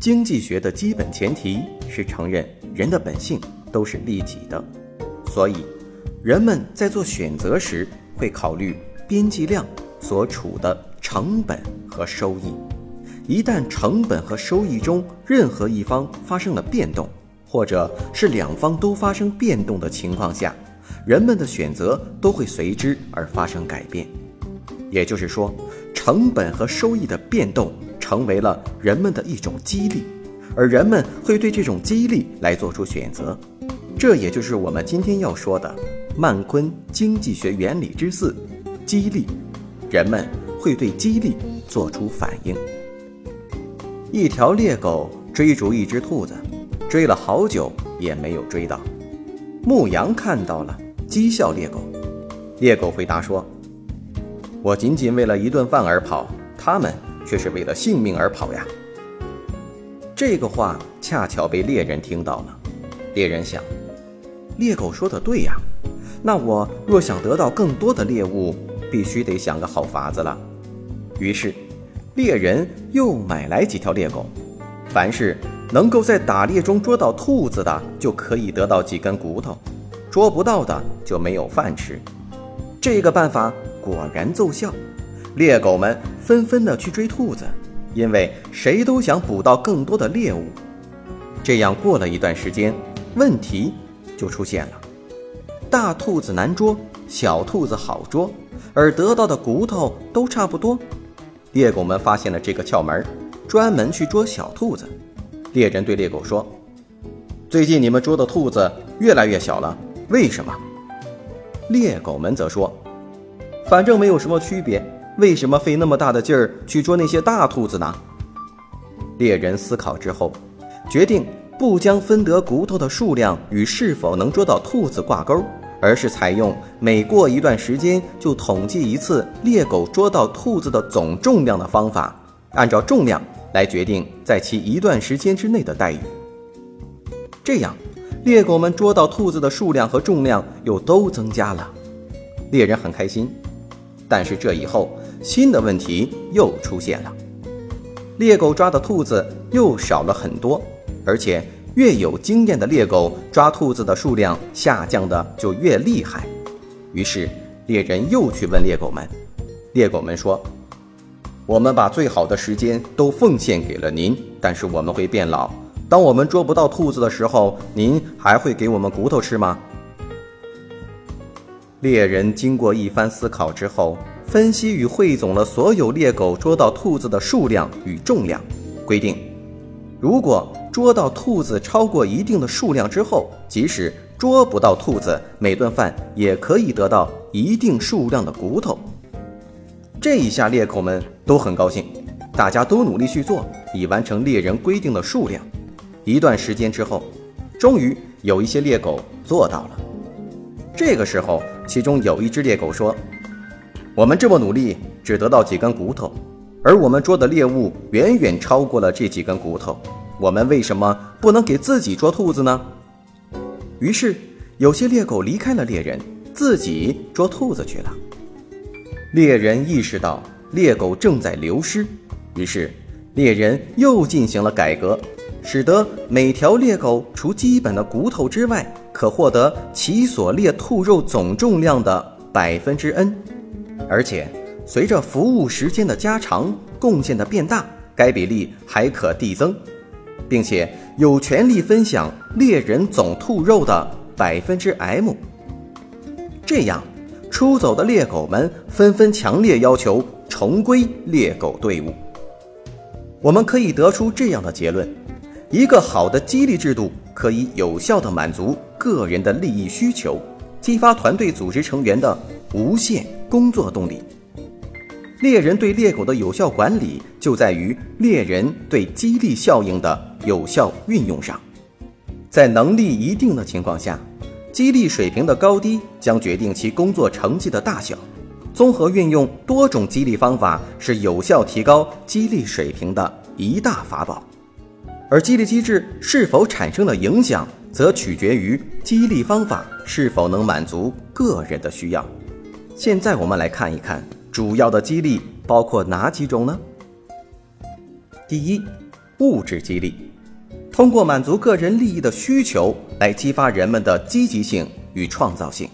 经济学的基本前提是承认人的本性都是利己的，所以人们在做选择时会考虑边际量所处的成本和收益。一旦成本和收益中任何一方发生了变动，或者是两方都发生变动的情况下，人们的选择都会随之而发生改变。也就是说，成本和收益的变动。成为了人们的一种激励，而人们会对这种激励来做出选择，这也就是我们今天要说的曼昆经济学原理之四——激励。人们会对激励做出反应。一条猎狗追逐一只兔子，追了好久也没有追到。牧羊看到了，讥笑猎狗。猎狗回答说：“我仅仅为了一顿饭而跑，他们。”却是为了性命而跑呀！这个话恰巧被猎人听到了。猎人想，猎狗说的对呀，那我若想得到更多的猎物，必须得想个好法子了。于是，猎人又买来几条猎狗，凡是能够在打猎中捉到兔子的，就可以得到几根骨头；捉不到的就没有饭吃。这个办法果然奏效。猎狗们纷纷地去追兔子，因为谁都想捕到更多的猎物。这样过了一段时间，问题就出现了：大兔子难捉，小兔子好捉，而得到的骨头都差不多。猎狗们发现了这个窍门，专门去捉小兔子。猎人对猎狗说：“最近你们捉的兔子越来越小了，为什么？”猎狗们则说：“反正没有什么区别。”为什么费那么大的劲儿去捉那些大兔子呢？猎人思考之后，决定不将分得骨头的数量与是否能捉到兔子挂钩，而是采用每过一段时间就统计一次猎狗捉到兔子的总重量的方法，按照重量来决定在其一段时间之内的待遇。这样，猎狗们捉到兔子的数量和重量又都增加了，猎人很开心。但是这以后，新的问题又出现了，猎狗抓的兔子又少了很多，而且越有经验的猎狗抓兔子的数量下降的就越厉害。于是猎人又去问猎狗们，猎狗们说：“我们把最好的时间都奉献给了您，但是我们会变老。当我们捉不到兔子的时候，您还会给我们骨头吃吗？”猎人经过一番思考之后。分析与汇总了所有猎狗捉到兔子的数量与重量，规定，如果捉到兔子超过一定的数量之后，即使捉不到兔子，每顿饭也可以得到一定数量的骨头。这一下猎狗们都很高兴，大家都努力去做，以完成猎人规定的数量。一段时间之后，终于有一些猎狗做到了。这个时候，其中有一只猎狗说。我们这么努力，只得到几根骨头，而我们捉的猎物远远超过了这几根骨头。我们为什么不能给自己捉兔子呢？于是，有些猎狗离开了猎人，自己捉兔子去了。猎人意识到猎狗正在流失，于是猎人又进行了改革，使得每条猎狗除基本的骨头之外，可获得其所猎兔肉总重量的百分之 n。而且，随着服务时间的加长，贡献的变大，该比例还可递增，并且有权利分享猎人总兔肉的百分之 m。这样，出走的猎狗们纷纷强烈要求重归猎狗队伍。我们可以得出这样的结论：一个好的激励制度可以有效地满足个人的利益需求，激发团队组织成员的无限。工作动力。猎人对猎狗的有效管理就在于猎人对激励效应的有效运用上。在能力一定的情况下，激励水平的高低将决定其工作成绩的大小。综合运用多种激励方法是有效提高激励水平的一大法宝。而激励机制是否产生了影响，则取决于激励方法是否能满足个人的需要。现在我们来看一看，主要的激励包括哪几种呢？第一，物质激励，通过满足个人利益的需求来激发人们的积极性与创造性，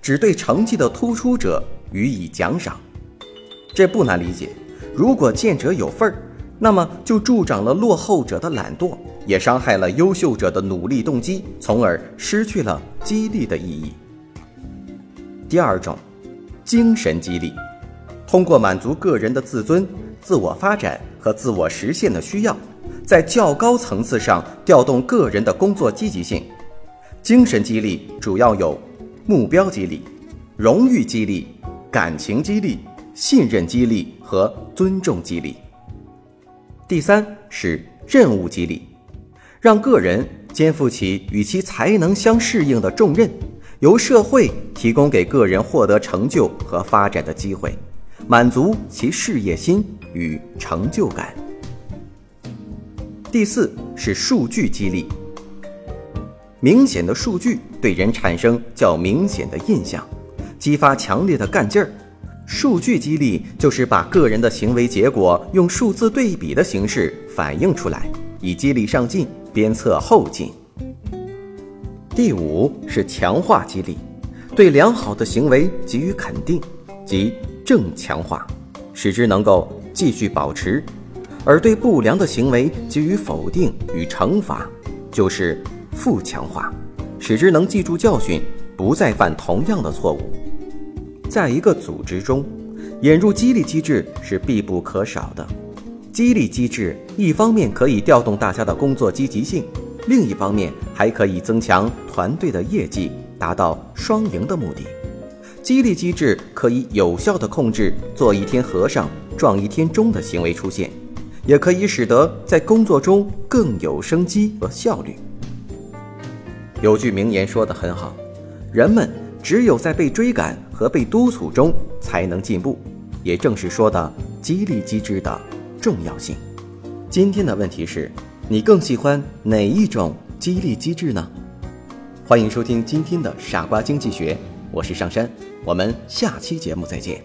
只对成绩的突出者予以奖赏。这不难理解，如果见者有份儿。那么就助长了落后者的懒惰，也伤害了优秀者的努力动机，从而失去了激励的意义。第二种，精神激励，通过满足个人的自尊、自我发展和自我实现的需要，在较高层次上调动个人的工作积极性。精神激励主要有目标激励、荣誉激励、感情激励、信任激励和尊重激励。第三是任务激励，让个人肩负起与其才能相适应的重任，由社会提供给个人获得成就和发展的机会，满足其事业心与成就感。第四是数据激励，明显的数据对人产生较明显的印象，激发强烈的干劲儿。数据激励就是把个人的行为结果用数字对比的形式反映出来，以激励上进，鞭策后进。第五是强化激励，对良好的行为给予肯定，即正强化，使之能够继续保持；而对不良的行为给予否定与惩罚，就是负强化，使之能记住教训，不再犯同样的错误。在一个组织中，引入激励机制是必不可少的。激励机制一方面可以调动大家的工作积极性，另一方面还可以增强团队的业绩，达到双赢的目的。激励机制可以有效地控制“做一天和尚撞一天钟”的行为出现，也可以使得在工作中更有生机和效率。有句名言说得很好：“人们只有在被追赶。”和被督促中才能进步，也正是说的激励机制的重要性。今天的问题是：你更喜欢哪一种激励机制呢？欢迎收听今天的傻瓜经济学，我是上山，我们下期节目再见。